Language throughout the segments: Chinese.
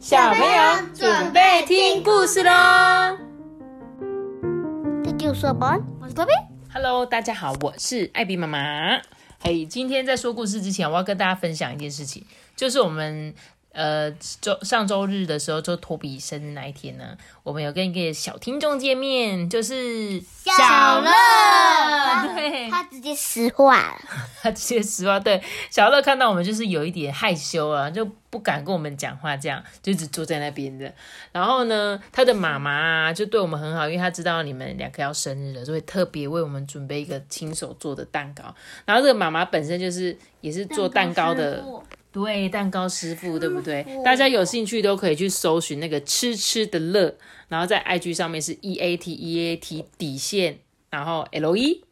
小朋友准备听故事喽这就是我是托比。！Hello，大家好，我是艾比妈妈。嘿，今天在说故事之前，我要跟大家分享一件事情，就是我们呃周上周日的时候，就托比生日那一天呢，我们有跟一个小听众见面，就是小乐对，他直接实话了，他直接实话，对小乐看到我们就是有一点害羞啊，就不敢跟我们讲话，这样就一直坐在那边的。然后呢，他的妈妈啊就对我们很好，因为他知道你们两个要生日了，就会特别为我们准备一个亲手做的蛋糕。然后这个妈妈本身就是也是做蛋糕的，对，蛋糕师傅，对不对？大家有兴趣都可以去搜寻那个吃吃的乐，然后在 IG 上面是 E A T E A T 底线，然后 L E。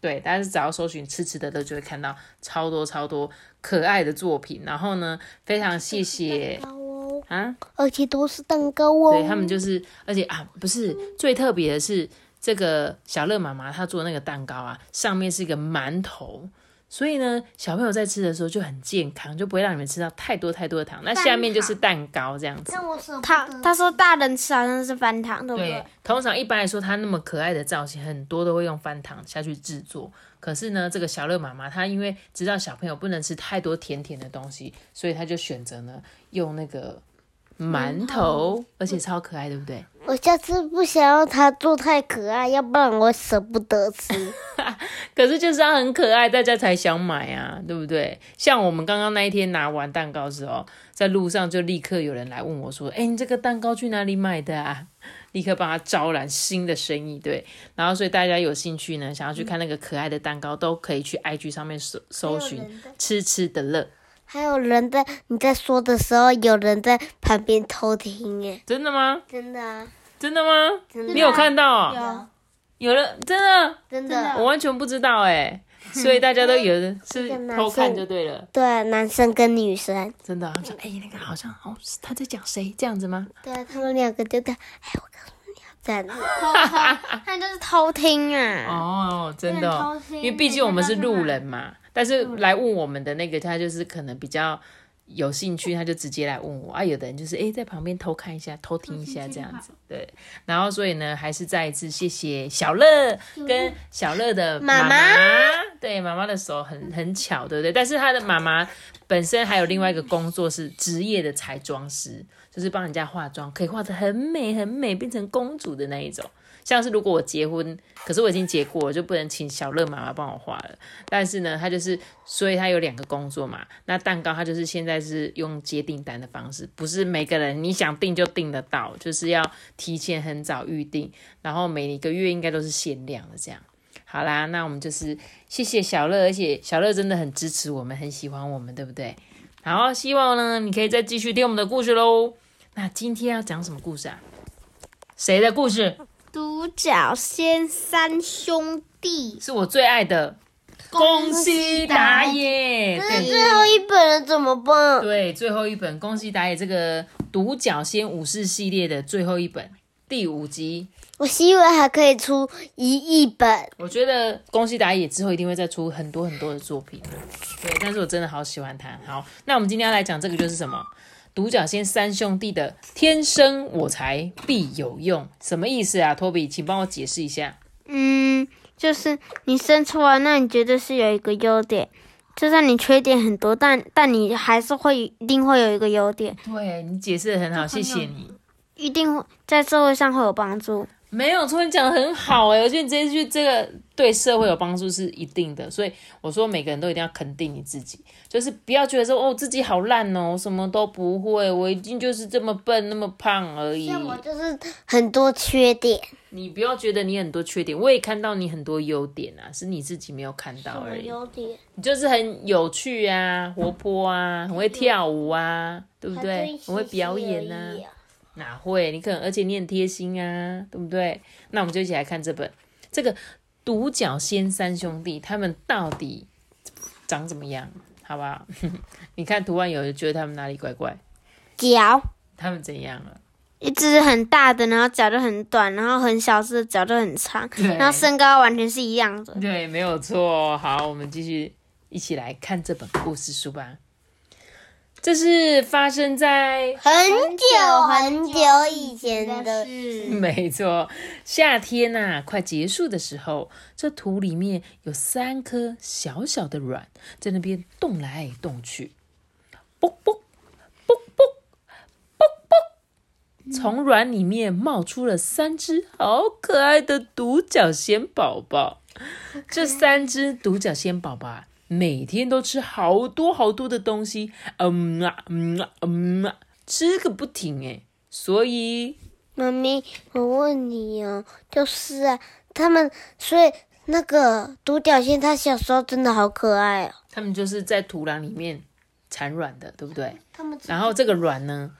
对，大家只要搜寻“吃吃的乐”，就会看到超多超多可爱的作品。然后呢，非常谢谢蛋糕哦，啊，而且都是蛋糕哦。对他们就是，而且啊，不是最特别的是这个小乐妈妈她做那个蛋糕啊，上面是一个馒头，所以呢，小朋友在吃的时候就很健康，就不会让你们吃到太多太多的糖。那下面就是蛋糕这样子。但我舍他他说大人吃好像是翻糖，对不对对？，通常一般来说，它那么可爱的造型，很多都会用翻糖下去制作。可是呢，这个小乐妈妈她因为知道小朋友不能吃太多甜甜的东西，所以她就选择呢用那个馒头，而且超可爱，对不对？我下次不想要它做太可爱，要不然我舍不得吃。可是就是它很可爱，大家才想买啊，对不对？像我们刚刚那一天拿完蛋糕的时候，在路上就立刻有人来问我说：“哎，你这个蛋糕去哪里买的啊？” 立刻帮他招揽新的生意，对。然后所以大家有兴趣呢，想要去看那个可爱的蛋糕，都可以去 IG 上面搜搜寻“吃吃的乐还有人在你在说的时候，有人在旁边偷听，耶”。，真的吗？真的啊，真的吗？真的啊你有看到、哦？有人真的，真真的的，我完全不知道哎。所以大家都有的 是偷看就对了。对，男生跟女生，真的、啊，说哎、那个好像哦，他在讲谁这样子吗？对他们两个就在，哎，我告诉你要这样子，他 就是偷听啊。哦，真的、因为毕竟我们是路人嘛。但是来问我们的那个，他就是可能比较有兴趣，他就直接来问我啊。有的人就是哎、在旁边偷看一下、偷听一下这样子，对。然后所以呢，还是再一次谢谢小乐跟小乐的妈妈，对妈妈的手很很巧，对不对？但是他的妈妈本身还有另外一个工作是职业的彩妆师，就是帮人家化妆，可以化的很美很美，变成公主的那一种。像是如果我结婚，可是我已经结过，我就不能请小乐妈妈帮我画了。但是呢，他就是，所以他有两个工作嘛。那蛋糕他就是现在是用接订单的方式，不是每个人你想订就订得到，就是要提前很早预定，然后每一个月应该都是限量的这样。好啦，那我们就是谢谢小乐，而且小乐真的很支持我们，很喜欢我们，对不对？好，希望呢你可以再继续听我们的故事喽。那今天要讲什么故事啊？谁的故事？独角仙三兄弟，是我最爱的，恭喜打野！对最后一本了怎么办？对，最后一本《恭喜打野》这个独角仙武士系列的最后一本第五集。我希望还可以出一亿本，我觉得《恭喜打野》之后一定会再出很多很多的作品。对，但是我真的好喜欢他。好，那我们今天要来讲这个就是什么？独角仙三兄弟的天生我材必有用，什么意思啊？托比，请帮我解释一下。嗯，就是你生出来，那你绝对是有一个优点，就算你缺点很多，但但你还是会一定会有一个优点，对你解释的很好，谢谢你。一定会在社会上会有帮助。没有错，你讲的很好哎，我觉得你这一句这个对社会有帮助是一定的，所以我说每个人都一定要肯定你自己，就是不要觉得说哦自己好烂哦，我什么都不会，我一定就是这么笨那么胖而已。像我就是很多缺点，你不要觉得你很多缺点，我也看到你很多优点啊，是你自己没有看到而已。优点？你就是很有趣啊，活泼啊，很会跳舞啊，对不对？很会表演啊。哪会？你可能，而且你很贴心啊，对不对？那我们就一起来看这本这个独角仙三兄弟，他们到底长怎么样？好不好？你看图案，有人觉得他们哪里怪怪？脚，他们怎样了？一只很大的，然后脚就很短，然后很小只的脚就很长，然后身高完全是一样的。对，没有错。好，我们继续一起来看这本故事书吧。这是发生在很久很久以前的事。没错，夏天呐、快结束的时候，这土里面有三颗小小的卵，在那边动来动去，啵啵啵啵啵啵，从卵里面冒出了三只好可爱的独角仙宝宝。这三只独角仙宝宝啊，每天都吃好多好多的东西，嗯啊嗯啊嗯啊，吃个不停诶。所以妈咪，我问你哦，就是啊，他们所以那个独角仙，它小时候真的好可爱哦。它们就是在土壤里面产卵的，对不对？他们然后这个卵呢，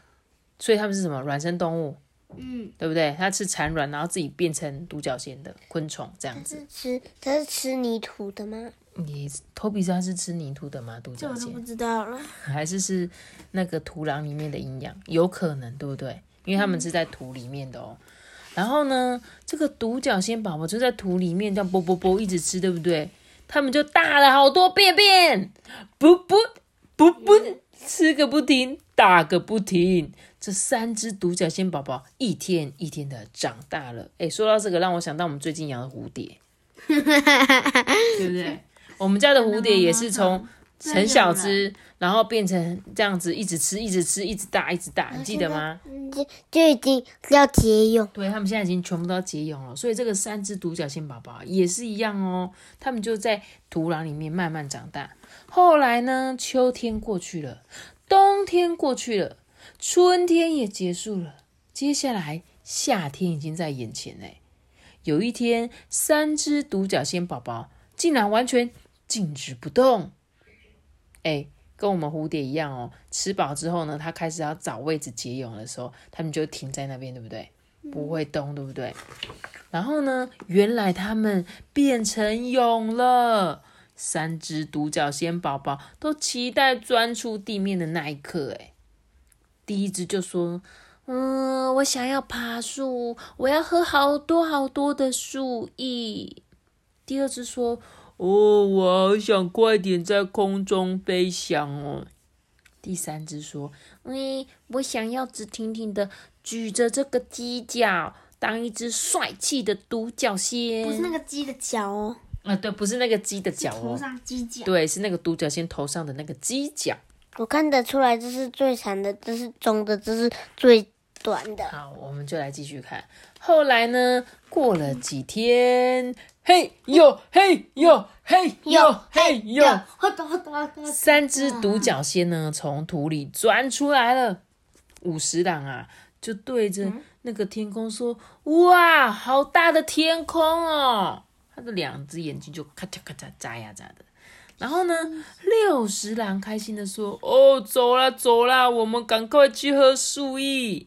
所以它们是什么？卵生动物，嗯，对不对？它吃产卵，然后自己变成独角仙的昆虫这样子。是吃它是吃泥土的吗？你头皮它是吃泥土的吗？独角仙我不知道了。还是是那个土壤里面的营养？有可能，对不对？因为它们是在土里面的哦。然后呢，这个独角仙宝宝就在土里面这样啵啵啵一直吃，对不对？它们就大了好多便便，啵啵啵啵，吃个不停，打个不停。这三只独角仙宝宝一天一天的长大了。哎，说到这个，让我想到我们最近养的蝴蝶，对不对？我们家的蝴蝶也是从很小只，然后变成这样子，一直吃，一直吃，一直大，一直大，你记得吗？就就已经要节蛹。对，他们现在已经全部都要结蛹了，所以这个三只独角仙宝宝也是一样哦，他们就在土壤里面慢慢长大。后来呢，秋天过去了，冬天过去了，春天也结束了，接下来夏天已经在眼前嘞。有一天，三只独角仙宝宝竟然完全静止不动，哎，跟我们蝴蝶一样哦。吃饱之后呢，它开始要找位置结蛹的时候，它们就停在那边，对不对？不会动，对不对？然后呢，原来它们变成蛹了。三只独角仙宝宝都期待钻出地面的那一刻。哎，第一只就说：“嗯，我想要爬树，我要喝好多好多的树液。”第二只说：“哦，我好想快点在空中飞翔哦。”第三只说：“嗯，我想要直挺挺的举着这个犄角，当一只帅气的独角仙。”不是那个鸡的脚哦，啊，对，不是那个鸡的角头哦，上鸡脚。对，是那个独角仙头上的那个犄角。我看得出来，这是最长的，这是中的，这是最短的。好，我们就来继续看。后来呢，过了几天，嘿呦嘿呦嘿呦嘿呦，好的好的好的。三只独角仙呢从土里钻出来了。五十郎啊，就对着那个天空说：“哇，好大的天空哦！”他的两只眼睛就咔嚓咔嚓眨呀眨的。然后呢，六十郎开心的说：“哦，走啦走啦，我们赶快去喝树液。”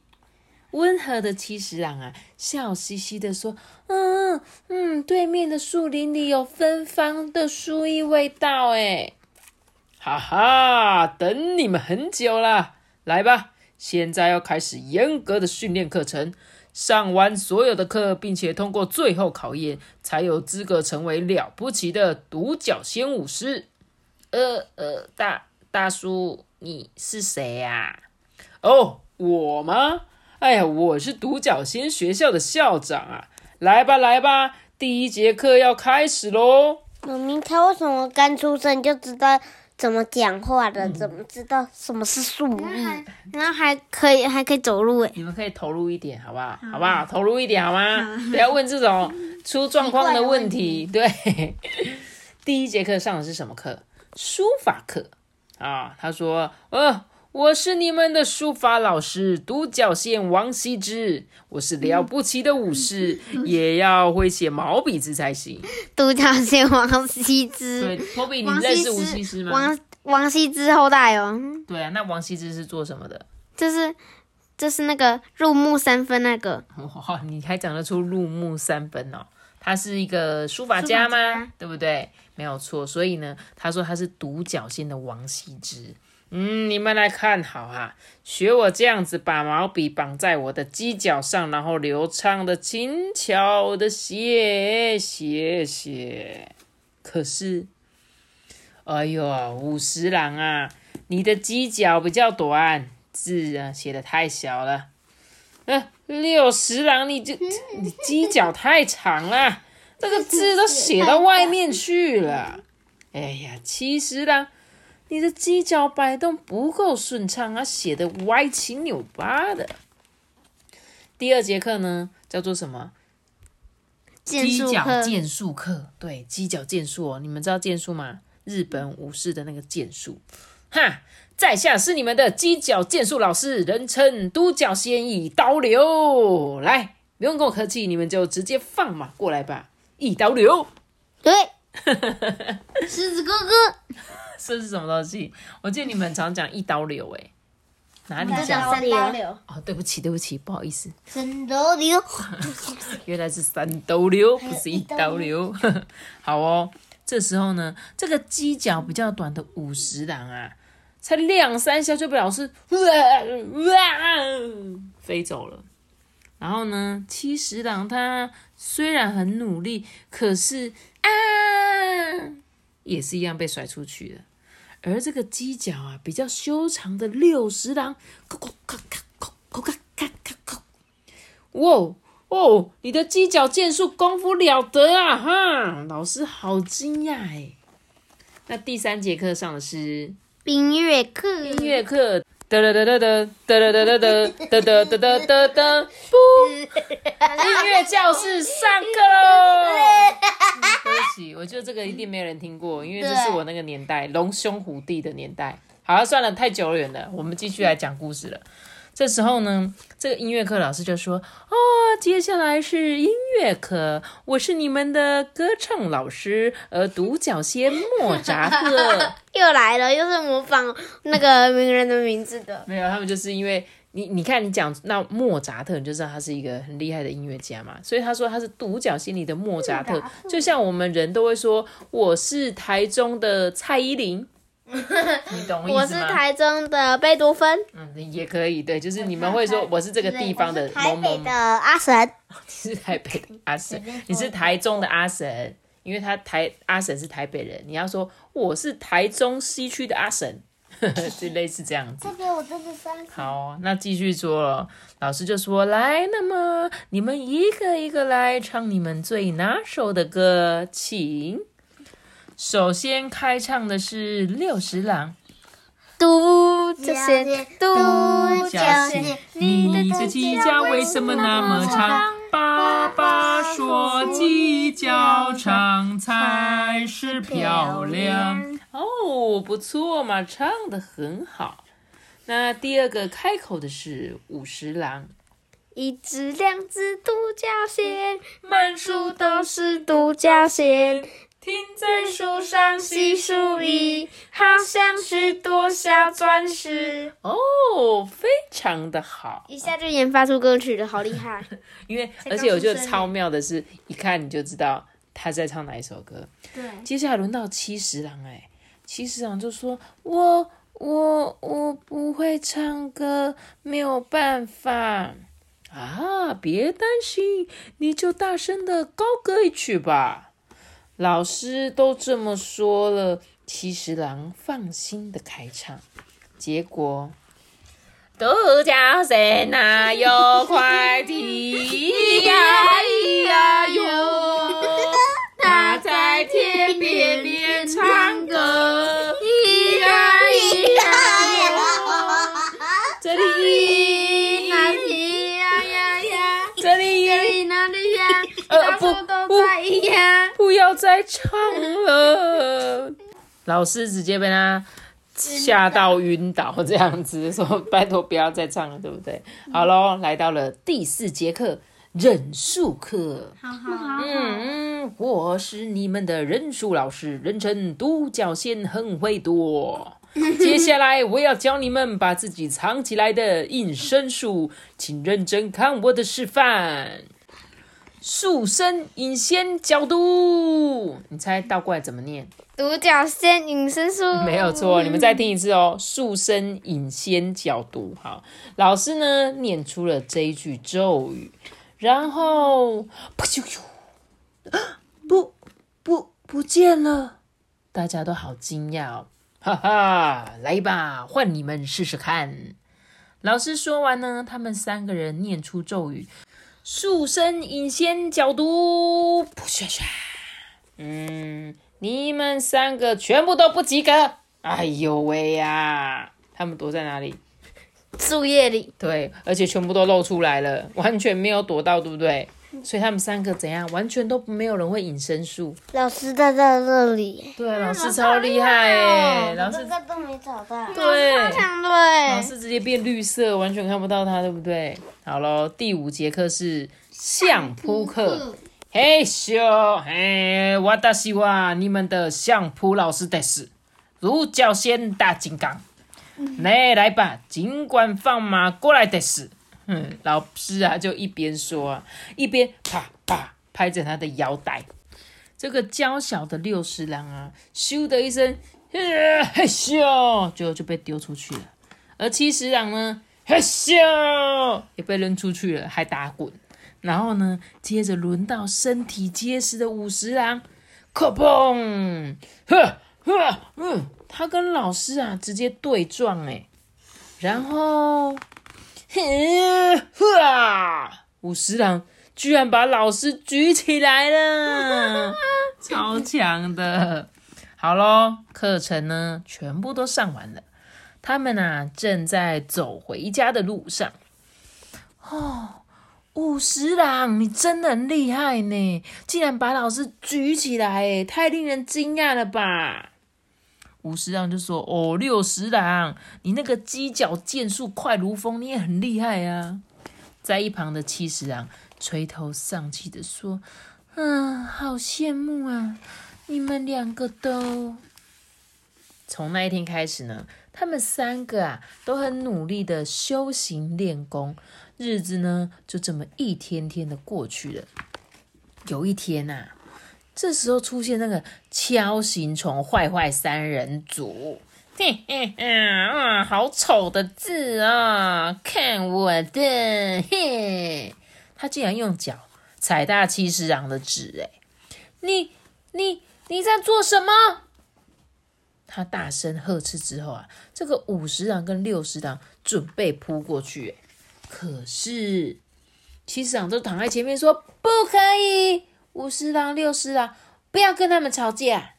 温和的七十郎啊，笑嘻嘻的说：“嗯嗯，对面的树林里有芬芳的树液味道，哎，哈哈，等你们很久了，来吧，现在要开始严格的训练课程。上完所有的课，并且通过最后考验，才有资格成为了不起的独角仙武师。呃呃，大大叔，你是谁呀、哦，我吗？哎呀，我是独角仙学校的校长啊！来吧，来吧，第一节课要开始喽！妈咪，他为什么刚出生就知道怎么讲话了？怎么知道什么是树然后还液？然后还可以还可以走路诶。你们可以投入一点，好不好？好不好？投入一点好吗？不要问这种出状况的问题。对，第一节课上的是什么课？书法课啊。他说：“呃，我是你们的书法老师，独角仙王羲之。我是了不起的武士，也要会写毛笔字才行。独角仙王羲”之，对，托比，你认识吴羲之之吗？王王羲之后代哦，对啊，那王羲之是做什么的？就是就是那个入木三分那个，哇，你还讲得出入木三分哦？他是一个书法家吗？对不对？没有错。所以呢，他说他是独角仙的王羲之。嗯，你们来看好啊，学我这样子把毛笔绑在我的犄角上，然后流畅的、轻巧的写写写。可是，哎呦，五十郎啊，你的犄角比较短，字啊写的太小了。呃，六十郎，你这你犄角太长了，这个字都写到外面去了。哎呀，七十郎，你的犄角摆动不够顺畅啊，写的歪七扭八的。第二节课呢，叫做什么？剑犄角剑术课，对，犄角剑术哦，你们知道剑术吗？日本武士的那个剑术。哈，在下是你们的犄角剑术老师，人称独角仙一刀流。来，不用跟我客气，你们就直接放马过来吧，一刀流。对，狮子哥哥，这是什么东西？我记得你们常讲一刀流、欸，哪里这讲？叫三刀流，哦，对不起，对不起，不好意思，三刀流，原来是三刀流，不是一刀流。好哦，这时候呢，这个犄角比较短的五十郎啊，才两三下就被老师哇哇 飞走了。然后呢，七十郎他虽然很努力，可是啊，也是一样被甩出去了。而这个犄角啊，比较修长的六十郎，咔咔咔咔咔咔咔咔咔咔，哇哦，你的犄角剑术功夫了得啊！哈，老师好惊讶哎。那第三节课上的是音乐课，音乐课，哒哒哒哒哒哒哒哒哒哒哒哒哒哒哒，不，音乐教室上课喽！我觉得这个一定没有人听过，因为这是我那个年代龙兄虎弟的年代。好了，算了，太久远了，我们继续来讲故事了。这时候呢，这个音乐课老师就说：“哦，接下来是音乐课，我是你们的歌唱老师，呃，独角仙莫扎特。”又来了，又是模仿那个名人的名字的。没有，他们就是因为你，你看你讲那莫扎特，你就知道他是一个很厉害的音乐家嘛。所以他说他是独角戏里的莫扎特，就像我们人都会说我是台中的蔡依林，你懂意我是思吗？台中的贝多芬，嗯，也可以，对，就是你们会说我是这个地方的某某某台北的，阿神，你是台北的阿神，你是台中的阿神，因为他台阿神是台北人，你要说我是台中西区的阿神，就类似这样子。这边我这是三十，好，那继续说了，老师就说来，那么你们一个一个来唱你们最拿手的歌，请。首先开唱的是六十郎，独角仙，独角仙，你的犄角为什么那么长？爸爸说犄角长才是漂亮。哦，不错嘛，唱的很好。那第二个开口的是五十郎，一只两只独角仙，满树都是独角仙，停在树上细数一，好像是多小钻石。哦，非常的好。一下就研发出歌曲了，好厉害！因为而且我觉得超妙的是，一看你就知道他在唱哪一首歌。对，接下来轮到七十郎，哎，七十郎就说：“我我我不会唱歌，没有办法啊，别担心，你就大声的高歌一曲吧。”老师都这么说了，七十郎放心的开唱，结果。独角仙哪有快递呀唱了，老师直接被他吓到晕倒，这样子说拜托不要再唱了，对不对？好喽，来到了第四节课忍术课。好好好，嗯，我是你们的忍术老师，人称独角仙，很会躲。接下来我要教你们把自己藏起来的隐身术，请认真看我的示范。树身引仙角度，你猜倒过来怎么念？独角仙隐身术没有错，你们再听一次哦。树身引仙角度，好，老师呢念出了这一句咒语，然后不咻咻，不不不见了，大家都好惊讶哦。哈哈，来吧，换你们试试看。老师说完呢，他们三个人念出咒语：树身引仙角度，噗唰唰。嗯，你们三个全部都不及格。哎呦喂呀！他们躲在哪里？树叶里。对，而且全部都露出来了，完全没有躲到，对不对？所以他们三个怎样？完全都没有人会隐身术。老师在在这里，对，老师超厉害哎！老师这个都没找到。对，强老对，师直接变绿色，完全看不到他，对不对？好喽，第五节课是相扑课。嘿咻，嘿，我达西哇，你们的相扑老师得是鹿角仙大金刚。来来吧，尽管放马过来得是。嗯，老师啊，就一边说啊，一边啪啪拍着他的腰带。这个娇小的六十郎啊，咻的一声，嘿咻，就就被丢出去了。而七十郎呢，嘿咻，也被扔出去了，还打滚。然后呢，接着轮到身体结实的五十郎，磕砰，呵呵，嗯，他跟老师啊直接对撞哎，然后。呵，五十郎居然把老师举起来了，超强的！好喽，课程呢全部都上完了，他们啊正在走回家的路上。哦，五十郎，你真的很厉害呢，竟然把老师举起来，太令人惊讶了吧！五十郎就说：“哦，六十郎，你那个犄角剑术快如风，你也很厉害啊。”在一旁的七十郎垂头丧气的说：“嗯，好羡慕啊，你们两个都……从那一天开始呢，他们三个啊都很努力的修行练功，日子呢就这么一天天的过去了。有一天呐。”这时候出现那个锹形虫坏坏三人组，嘿嘿嘿，啊，好丑的字啊！看我的，嘿，他竟然用脚踩大七十郎的纸，哎，你你你在做什么？他大声呵斥之后啊，这个五十郎跟六十郎准备扑过去，可是七十郎都躺在前面说不可以。五十郎、六十郎，不要跟他们吵架。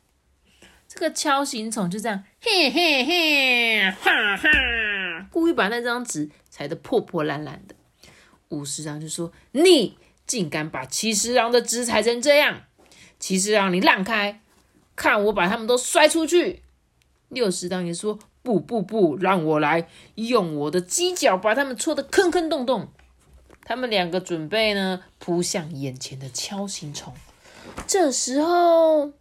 这个敲形虫就这样，嘿嘿嘿，哈哈，故意把那张纸踩得破破烂烂的。五十郎就说：“你竟敢把七十郎的纸踩成这样！七十郎，你让开，看我把他们都摔出去。”六十郎也说：“不不不，让我来，用我的犄角把他们戳得坑坑洞洞。”他们两个准备呢，扑向眼前的锹形虫。这时候，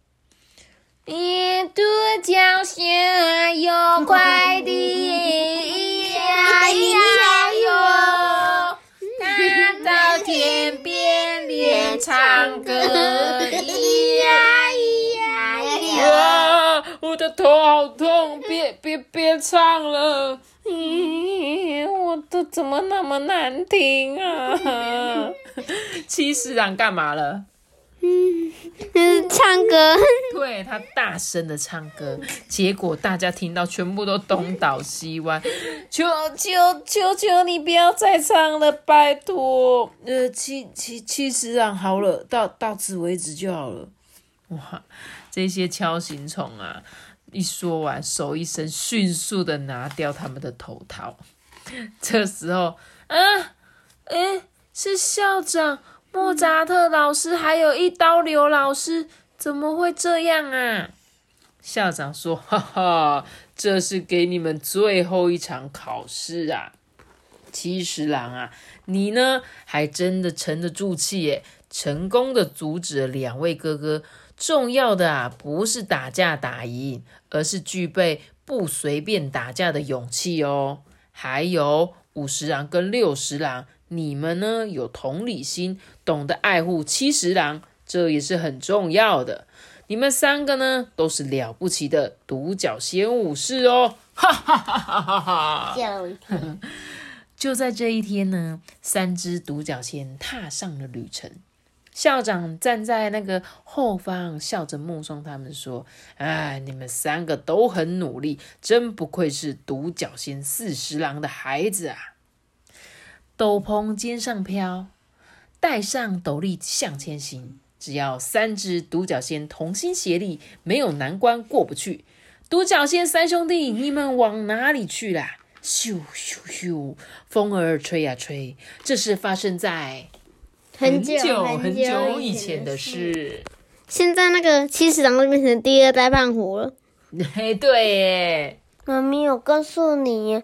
你独角仙有快递，咿呀咿呀哟，它到天边练唱歌，咿呀咿呀哟。我的头好痛，别别别唱了。咦，我的怎么那么难听啊？七师长干嘛了？嗯，唱歌。对他大声的唱歌，结果大家听到，全部都东倒西歪。求求求求你不要再唱了，拜托。呃，七七七师长好了，到到此为止就好了。哇，这些敲行虫啊！一说完，手一伸，迅速的拿掉他们的头套。这时候，啊，哎，是校长莫扎特老师，还有一刀流老师，怎么会这样啊？校长说：“哈哈，这是给你们最后一场考试啊！七十郎啊，你呢，还真的沉得住气耶，成功的阻止了两位哥哥。”重要的啊，不是打架打赢，而是具备不随便打架的勇气哦。还有五十郎跟六十郎，你们呢有同理心，懂得爱护七十郎，这也是很重要的。你们三个呢，都是了不起的独角仙武士哦！哈哈哈哈哈！吓我一跳。就在这一天呢，三只独角仙踏上了旅程。校长站在那个后方，笑着目送他们说：“哎，你们三个都很努力，真不愧是独角仙四十郎的孩子啊！”斗篷肩上飘，戴上斗笠向前行。只要三只独角仙同心协力，没有难关过不去。独角仙三兄弟，你们往哪里去啦？咻咻咻，风儿吹呀吹，这是发生在很久很很久以前的事。现在那个七十郎就变成第二代胖虎了。嘿，对耶，妈咪，我告诉你，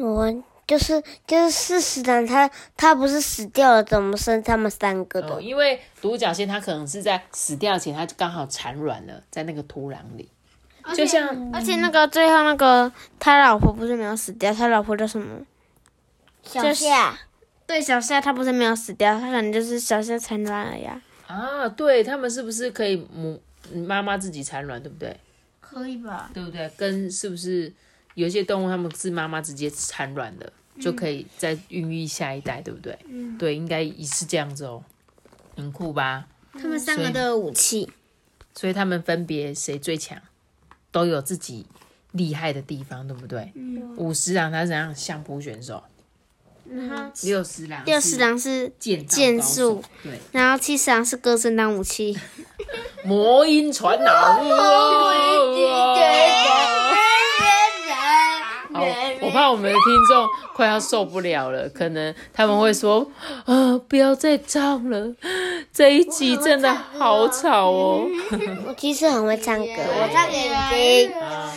我就是就是四十郎他他不是死掉了，怎么生他们三个的？哦，因为独角仙他可能是在死掉前，他就刚好产卵了，在那个土壤里，就像而且那个最后那个他老婆不是没有死掉，他老婆叫什么？小夏，对，小夏他不是没有死掉，他可能就是小夏产卵了呀。啊，对他们是不是可以母妈妈自己产卵，对不对？可以吧？对不对？跟是不是有一些动物它们是妈妈直接产卵的，就可以再孕育下一代，对不对？嗯，对，应该也是这样子哦，很酷吧？他们三个都有武器。所以他们分别谁最强，都有自己厉害的地方，对不对？嗯五十郎他是怎样相扑选手，然后六十郎六十郎是剑术，对，然后七十郎是歌声当武器。魔音传脑。好，我怕我们的听众快要受不了了，可能他们会说：“啊，不要再唱了，这一集真的好吵哦。我其实很会唱歌，我唱给你听。啊”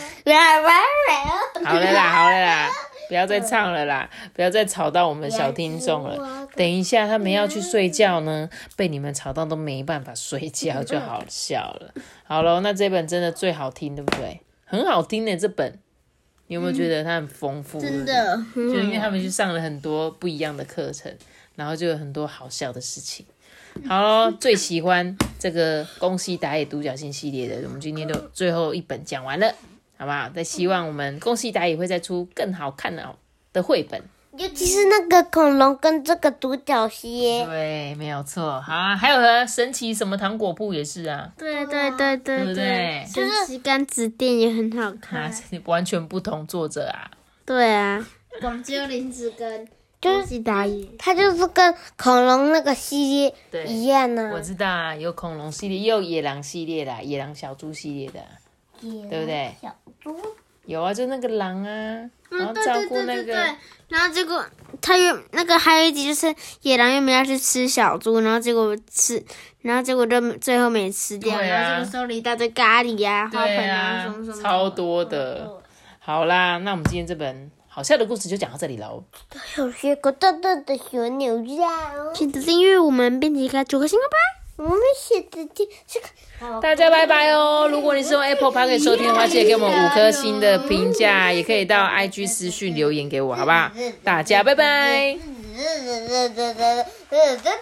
好了啦，好了啦，不要再唱了啦，不要再吵到我们小听众了。等一下他们要去睡觉呢，被你们吵到都没办法睡觉，就好笑了。好了，那这本真的最好听，对不对？很好听的这本，你有没有觉得它很丰富？真的，就因为他们去上了很多不一样的课程，然后就有很多好笑的事情。好喽，最喜欢这个宫西达也独角戏系列的，我们今天就最后一本讲完了，好不好？再希望我们恭喜达也会再出更好看的的绘本。尤其是那个恐龙跟这个独角仙，对，没有错。好啊，还有呢，神奇什么糖果铺也是啊，对对对对对不对神奇干子店也很好啊看。，完全不同作者啊。对啊，广鸠林子跟就是西达也。它就是跟恐龙那个系列一样呢、我知道啊，有恐龙系列，也有野狼系列的啊，野狼小猪系列的啊，对不对？小猪，有啊，就那个狼啊，然后嗯，对对照顾那个，。然后结果他又那个还有一集就是野狼又没要去吃小猪，然后结果吃，然后结果就最后没吃掉，啊然后结果收了一大堆咖喱呀、花盆啊啊什么什么，超多的。好啦，那我们今天这本好笑的故事就讲到这里喽。有些个大大的小鸟呀，记得订阅我们，并且开九颗星哦吧。我们写的这这个。大家拜拜哦！如果你是用 Apple Park 收听的话，记得给我们五颗星的评价，也可以到 IG 私讯留言给我，好不好？大家拜拜。